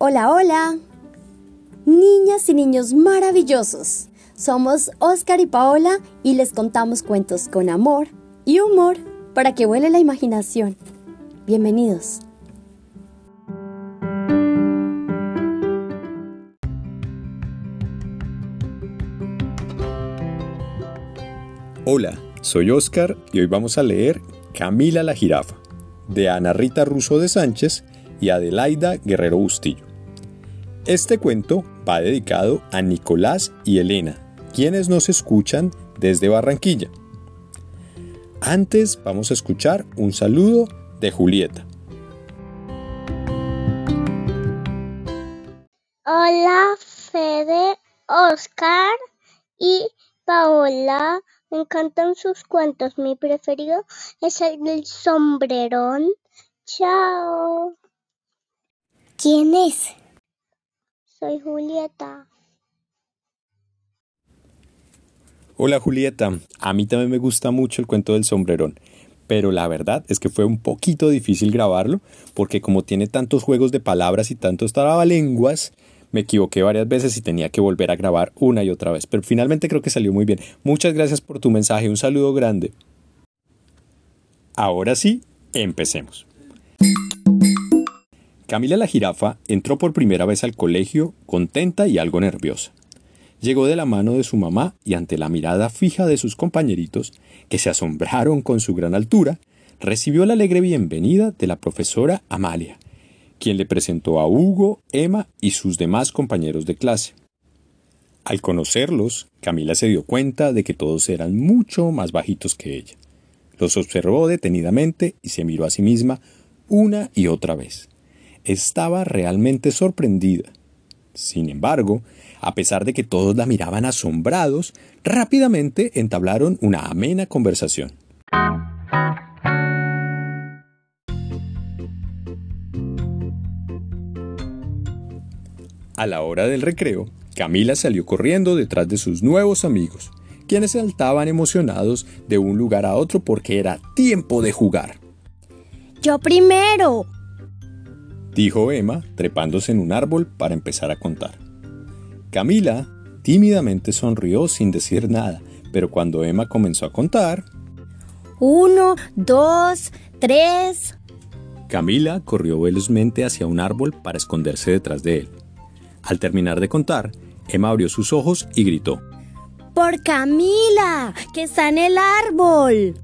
Hola, hola. Niñas y niños maravillosos. Somos Oscar y Paola y les contamos cuentos con amor y humor para que vuele la imaginación. Bienvenidos. Hola, soy Oscar y hoy vamos a leer Camila la jirafa, de Ana Rita Russo de Sánchez y Adelaida Guerrero Bustillo. Este cuento va dedicado a Nicolás y Elena, quienes nos escuchan desde Barranquilla. Antes vamos a escuchar un saludo de Julieta. Hola, Fede, Oscar y Paola. Me encantan sus cuentos. Mi preferido es el del sombrerón. Chao. ¿Quién es? Soy Julieta. Hola Julieta, a mí también me gusta mucho el cuento del sombrerón, pero la verdad es que fue un poquito difícil grabarlo porque como tiene tantos juegos de palabras y tantos trabalenguas, me equivoqué varias veces y tenía que volver a grabar una y otra vez, pero finalmente creo que salió muy bien. Muchas gracias por tu mensaje, un saludo grande. Ahora sí, empecemos. Camila la jirafa entró por primera vez al colegio contenta y algo nerviosa. Llegó de la mano de su mamá y ante la mirada fija de sus compañeritos, que se asombraron con su gran altura, recibió la alegre bienvenida de la profesora Amalia, quien le presentó a Hugo, Emma y sus demás compañeros de clase. Al conocerlos, Camila se dio cuenta de que todos eran mucho más bajitos que ella. Los observó detenidamente y se miró a sí misma una y otra vez estaba realmente sorprendida. Sin embargo, a pesar de que todos la miraban asombrados, rápidamente entablaron una amena conversación. A la hora del recreo, Camila salió corriendo detrás de sus nuevos amigos, quienes saltaban emocionados de un lugar a otro porque era tiempo de jugar. Yo primero, dijo Emma, trepándose en un árbol para empezar a contar. Camila tímidamente sonrió sin decir nada, pero cuando Emma comenzó a contar... Uno, dos, tres. Camila corrió velozmente hacia un árbol para esconderse detrás de él. Al terminar de contar, Emma abrió sus ojos y gritó. ¡Por Camila! ¡Que está en el árbol!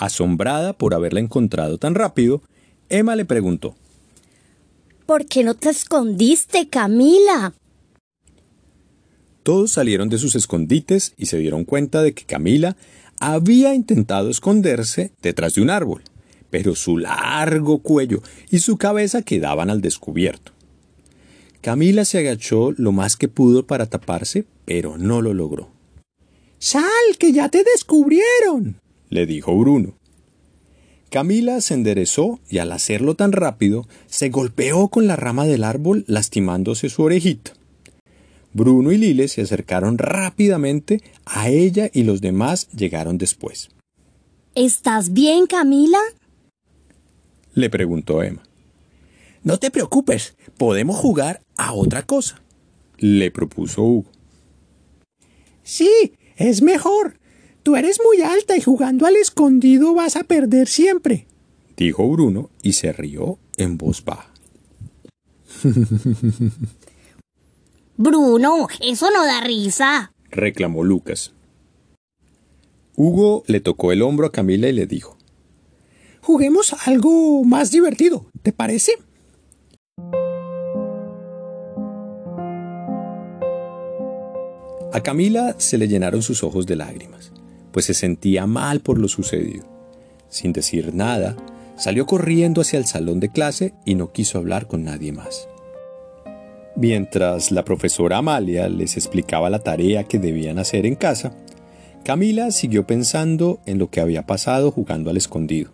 Asombrada por haberla encontrado tan rápido, Emma le preguntó ¿Por qué no te escondiste, Camila? Todos salieron de sus escondites y se dieron cuenta de que Camila había intentado esconderse detrás de un árbol, pero su largo cuello y su cabeza quedaban al descubierto. Camila se agachó lo más que pudo para taparse, pero no lo logró. Sal, que ya te descubrieron, le dijo Bruno. Camila se enderezó y al hacerlo tan rápido se golpeó con la rama del árbol lastimándose su orejita. Bruno y Lile se acercaron rápidamente a ella y los demás llegaron después. ¿Estás bien, Camila? le preguntó Emma. No te preocupes, podemos jugar a otra cosa, le propuso Hugo. Sí, es mejor. Tú eres muy alta y jugando al escondido vas a perder siempre, dijo Bruno y se rió en voz baja. Bruno, eso no da risa, reclamó Lucas. Hugo le tocó el hombro a Camila y le dijo Juguemos algo más divertido, ¿te parece? A Camila se le llenaron sus ojos de lágrimas, pues se sentía mal por lo sucedido. Sin decir nada, salió corriendo hacia el salón de clase y no quiso hablar con nadie más. Mientras la profesora Amalia les explicaba la tarea que debían hacer en casa, Camila siguió pensando en lo que había pasado jugando al escondido.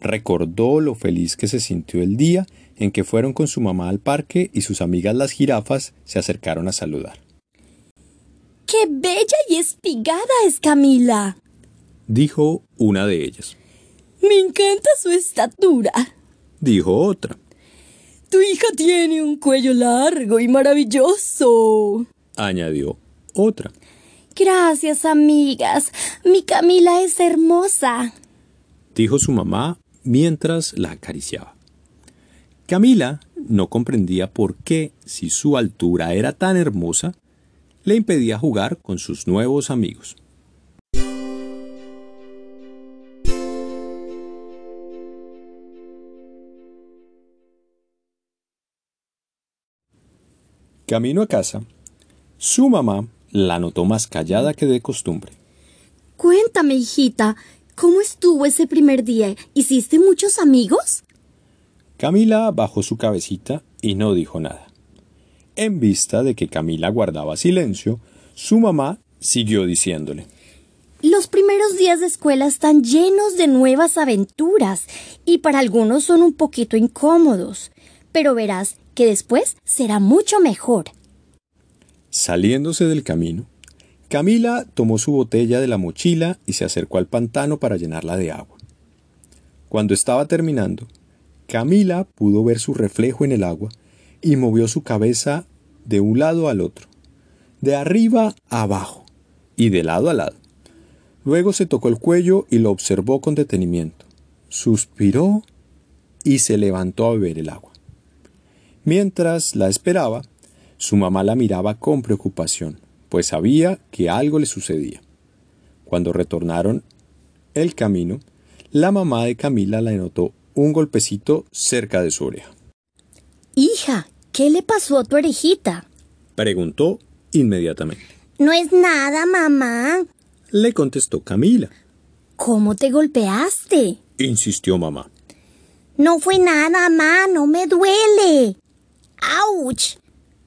Recordó lo feliz que se sintió el día en que fueron con su mamá al parque y sus amigas las jirafas se acercaron a saludar. ¡Qué bella y espigada es Camila! dijo una de ellas. Me encanta su estatura, dijo otra. Tu hija tiene un cuello largo y maravilloso, añadió otra. Gracias, amigas. Mi Camila es hermosa, dijo su mamá mientras la acariciaba. Camila no comprendía por qué, si su altura era tan hermosa, le impedía jugar con sus nuevos amigos. Camino a casa, su mamá la notó más callada que de costumbre. Cuéntame, hijita, ¿cómo estuvo ese primer día? ¿Hiciste muchos amigos? Camila bajó su cabecita y no dijo nada. En vista de que Camila guardaba silencio, su mamá siguió diciéndole Los primeros días de escuela están llenos de nuevas aventuras y para algunos son un poquito incómodos, pero verás que después será mucho mejor. Saliéndose del camino, Camila tomó su botella de la mochila y se acercó al pantano para llenarla de agua. Cuando estaba terminando, Camila pudo ver su reflejo en el agua y movió su cabeza de un lado al otro, de arriba a abajo y de lado a lado. Luego se tocó el cuello y lo observó con detenimiento. Suspiró y se levantó a beber el agua. Mientras la esperaba, su mamá la miraba con preocupación, pues sabía que algo le sucedía. Cuando retornaron el camino, la mamá de Camila le notó un golpecito cerca de su oreja. Hija, ¿qué le pasó a tu orejita? preguntó inmediatamente. No es nada, mamá, le contestó Camila. ¿Cómo te golpeaste? insistió mamá. No fue nada, mamá, no me duele. ¡Auch!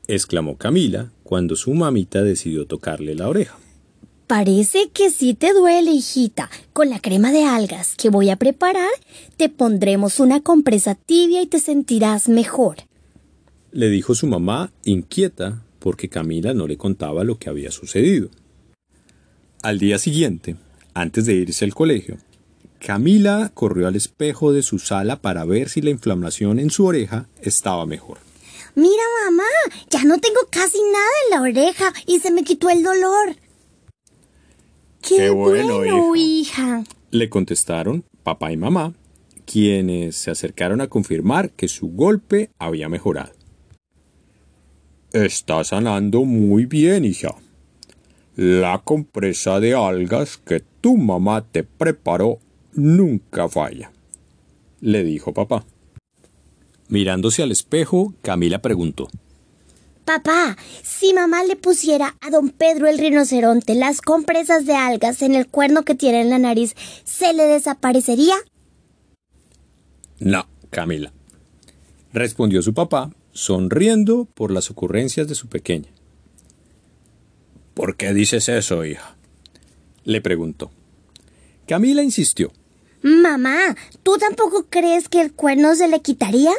exclamó Camila cuando su mamita decidió tocarle la oreja. Parece que sí te duele, hijita. Con la crema de algas que voy a preparar, te pondremos una compresa tibia y te sentirás mejor. Le dijo su mamá, inquieta, porque Camila no le contaba lo que había sucedido. Al día siguiente, antes de irse al colegio, Camila corrió al espejo de su sala para ver si la inflamación en su oreja estaba mejor. Mira, mamá, ya no tengo casi nada en la oreja y se me quitó el dolor. ¡Qué, bueno, hija! Le contestaron papá y mamá, quienes se acercaron a confirmar que su golpe había mejorado. Está sanando muy bien, hija. La compresa de algas que tu mamá te preparó nunca falla, le dijo papá. Mirándose al espejo, Camila preguntó. Papá, si mamá le pusiera a don Pedro el rinoceronte las compresas de algas en el cuerno que tiene en la nariz, ¿se le desaparecería? No, Camila, respondió su papá, sonriendo por las ocurrencias de su pequeña. ¿Por qué dices eso, hija? le preguntó. Camila insistió. Mamá, ¿tú tampoco crees que el cuerno se le quitaría?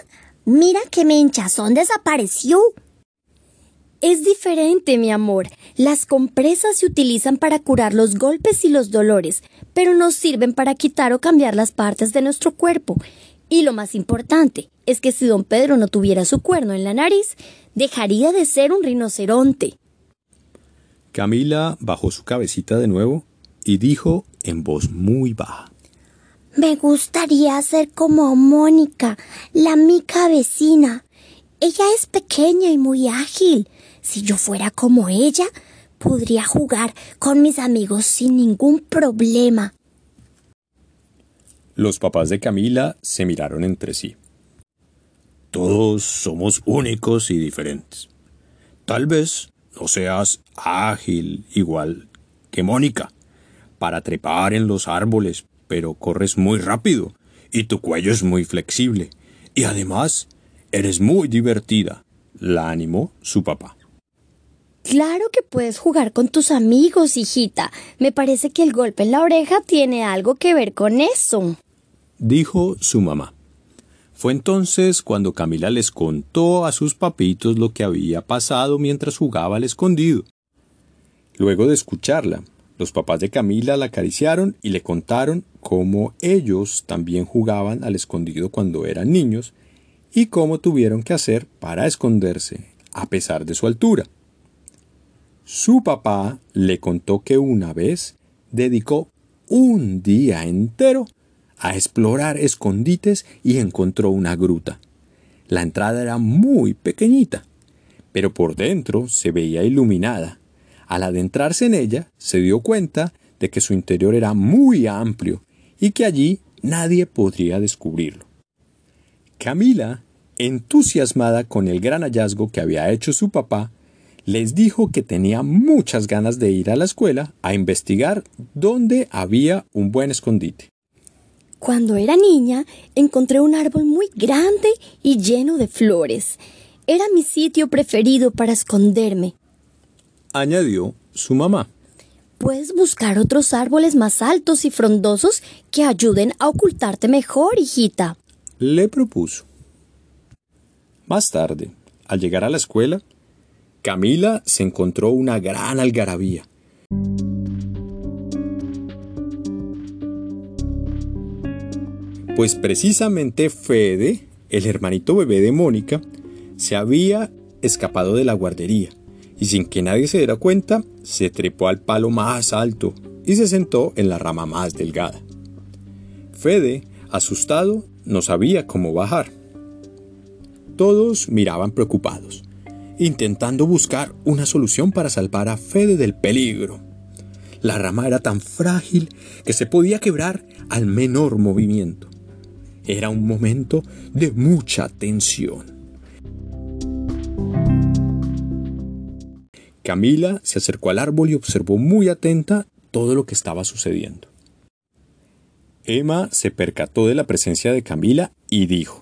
Mira que mi hinchazón desapareció. Es diferente, mi amor. Las compresas se utilizan para curar los golpes y los dolores, pero no sirven para quitar o cambiar las partes de nuestro cuerpo. Y lo más importante es que si don Pedro no tuviera su cuerno en la nariz, dejaría de ser un rinoceronte. Camila bajó su cabecita de nuevo y dijo en voz muy baja. Me gustaría ser como Mónica, la mica vecina. Ella es pequeña y muy ágil. Si yo fuera como ella, podría jugar con mis amigos sin ningún problema. Los papás de Camila se miraron entre sí. Todos somos únicos y diferentes. Tal vez no seas ágil igual que Mónica para trepar en los árboles, pero corres muy rápido y tu cuello es muy flexible. Y además, eres muy divertida, la animó su papá. Claro que puedes jugar con tus amigos, hijita. Me parece que el golpe en la oreja tiene algo que ver con eso. Dijo su mamá. Fue entonces cuando Camila les contó a sus papitos lo que había pasado mientras jugaba al escondido. Luego de escucharla, los papás de Camila la acariciaron y le contaron cómo ellos también jugaban al escondido cuando eran niños y cómo tuvieron que hacer para esconderse a pesar de su altura. Su papá le contó que una vez dedicó un día entero a explorar escondites y encontró una gruta. La entrada era muy pequeñita, pero por dentro se veía iluminada. Al adentrarse en ella, se dio cuenta de que su interior era muy amplio y que allí nadie podría descubrirlo. Camila, entusiasmada con el gran hallazgo que había hecho su papá, les dijo que tenía muchas ganas de ir a la escuela a investigar dónde había un buen escondite. Cuando era niña, encontré un árbol muy grande y lleno de flores. Era mi sitio preferido para esconderme. Añadió su mamá. Puedes buscar otros árboles más altos y frondosos que ayuden a ocultarte mejor, hijita. Le propuso. Más tarde, al llegar a la escuela, Camila se encontró una gran algarabía. Pues precisamente Fede, el hermanito bebé de Mónica, se había escapado de la guardería y sin que nadie se diera cuenta, se trepó al palo más alto y se sentó en la rama más delgada. Fede, asustado, no sabía cómo bajar. Todos miraban preocupados, intentando buscar una solución para salvar a Fede del peligro. La rama era tan frágil que se podía quebrar al menor movimiento. Era un momento de mucha tensión. Camila se acercó al árbol y observó muy atenta todo lo que estaba sucediendo. Emma se percató de la presencia de Camila y dijo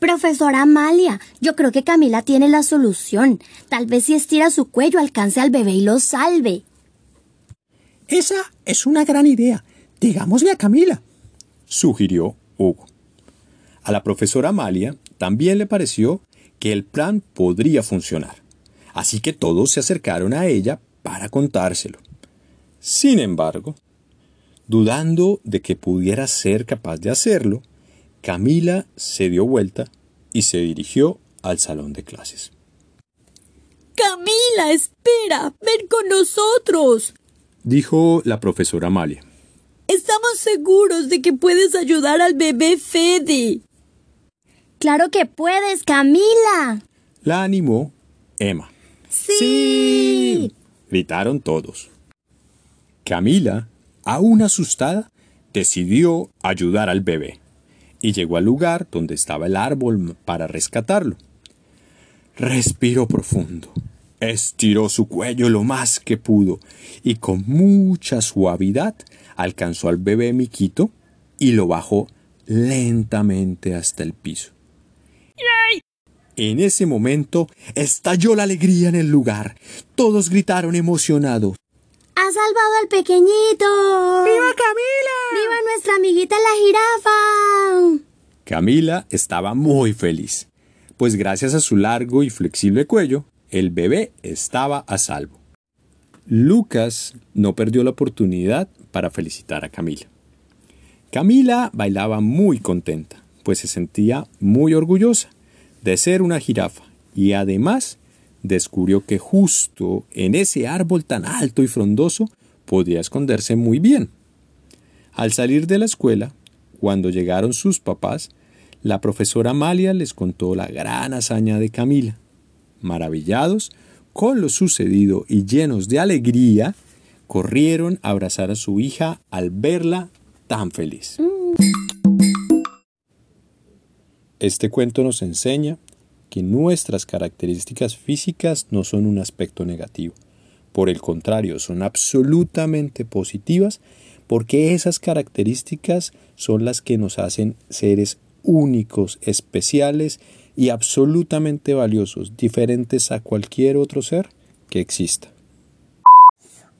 Profesora Amalia, yo creo que Camila tiene la solución. Tal vez si estira su cuello alcance al bebé y lo salve. Esa es una gran idea. Digámosle a Camila, sugirió Hugo. A la profesora Amalia también le pareció que el plan podría funcionar, así que todos se acercaron a ella para contárselo. Sin embargo, dudando de que pudiera ser capaz de hacerlo, Camila se dio vuelta y se dirigió al salón de clases. Camila, espera, ven con nosotros, dijo la profesora Amalia. Estamos seguros de que puedes ayudar al bebé Fede. Claro que puedes, Camila. La animó Emma. Sí. gritaron todos. Camila, aún asustada, decidió ayudar al bebé y llegó al lugar donde estaba el árbol para rescatarlo. Respiró profundo, estiró su cuello lo más que pudo y con mucha suavidad alcanzó al bebé Miquito y lo bajó lentamente hasta el piso. En ese momento estalló la alegría en el lugar. Todos gritaron emocionados. ¡Ha salvado al pequeñito! ¡Viva Camila! ¡Viva nuestra amiguita la jirafa! Camila estaba muy feliz, pues gracias a su largo y flexible cuello, el bebé estaba a salvo. Lucas no perdió la oportunidad para felicitar a Camila. Camila bailaba muy contenta, pues se sentía muy orgullosa de ser una jirafa y además descubrió que justo en ese árbol tan alto y frondoso podía esconderse muy bien. Al salir de la escuela, cuando llegaron sus papás, la profesora Amalia les contó la gran hazaña de Camila. Maravillados con lo sucedido y llenos de alegría, corrieron a abrazar a su hija al verla tan feliz. Este cuento nos enseña que nuestras características físicas no son un aspecto negativo. Por el contrario, son absolutamente positivas porque esas características son las que nos hacen seres únicos, especiales y absolutamente valiosos, diferentes a cualquier otro ser que exista.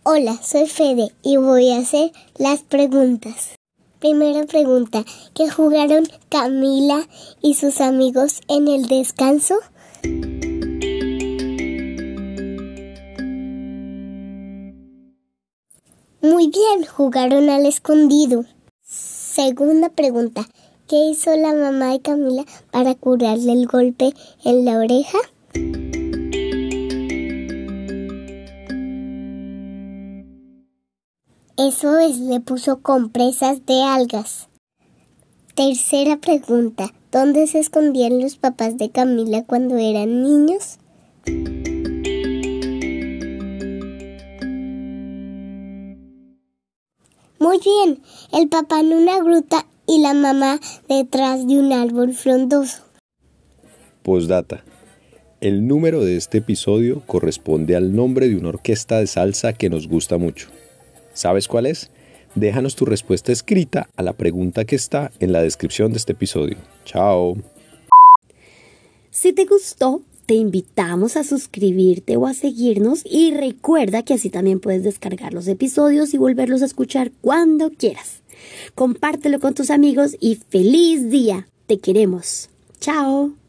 Hola, soy Fede y voy a hacer las preguntas. Primera pregunta, ¿qué jugaron Camila y sus amigos en el descanso? Muy bien, jugaron al escondido. Segunda pregunta, ¿qué hizo la mamá de Camila para curarle el golpe en la oreja? Eso es, le puso compresas de algas. Tercera pregunta, ¿dónde se escondían los papás de Camila cuando eran niños? Muy bien, el papá en una gruta y la mamá detrás de un árbol frondoso. Postdata. El número de este episodio corresponde al nombre de una orquesta de salsa que nos gusta mucho. ¿Sabes cuál es? Déjanos tu respuesta escrita a la pregunta que está en la descripción de este episodio. Chao. Si te gustó, te invitamos a suscribirte o a seguirnos y recuerda que así también puedes descargar los episodios y volverlos a escuchar cuando quieras. Compártelo con tus amigos y feliz día. Te queremos. Chao.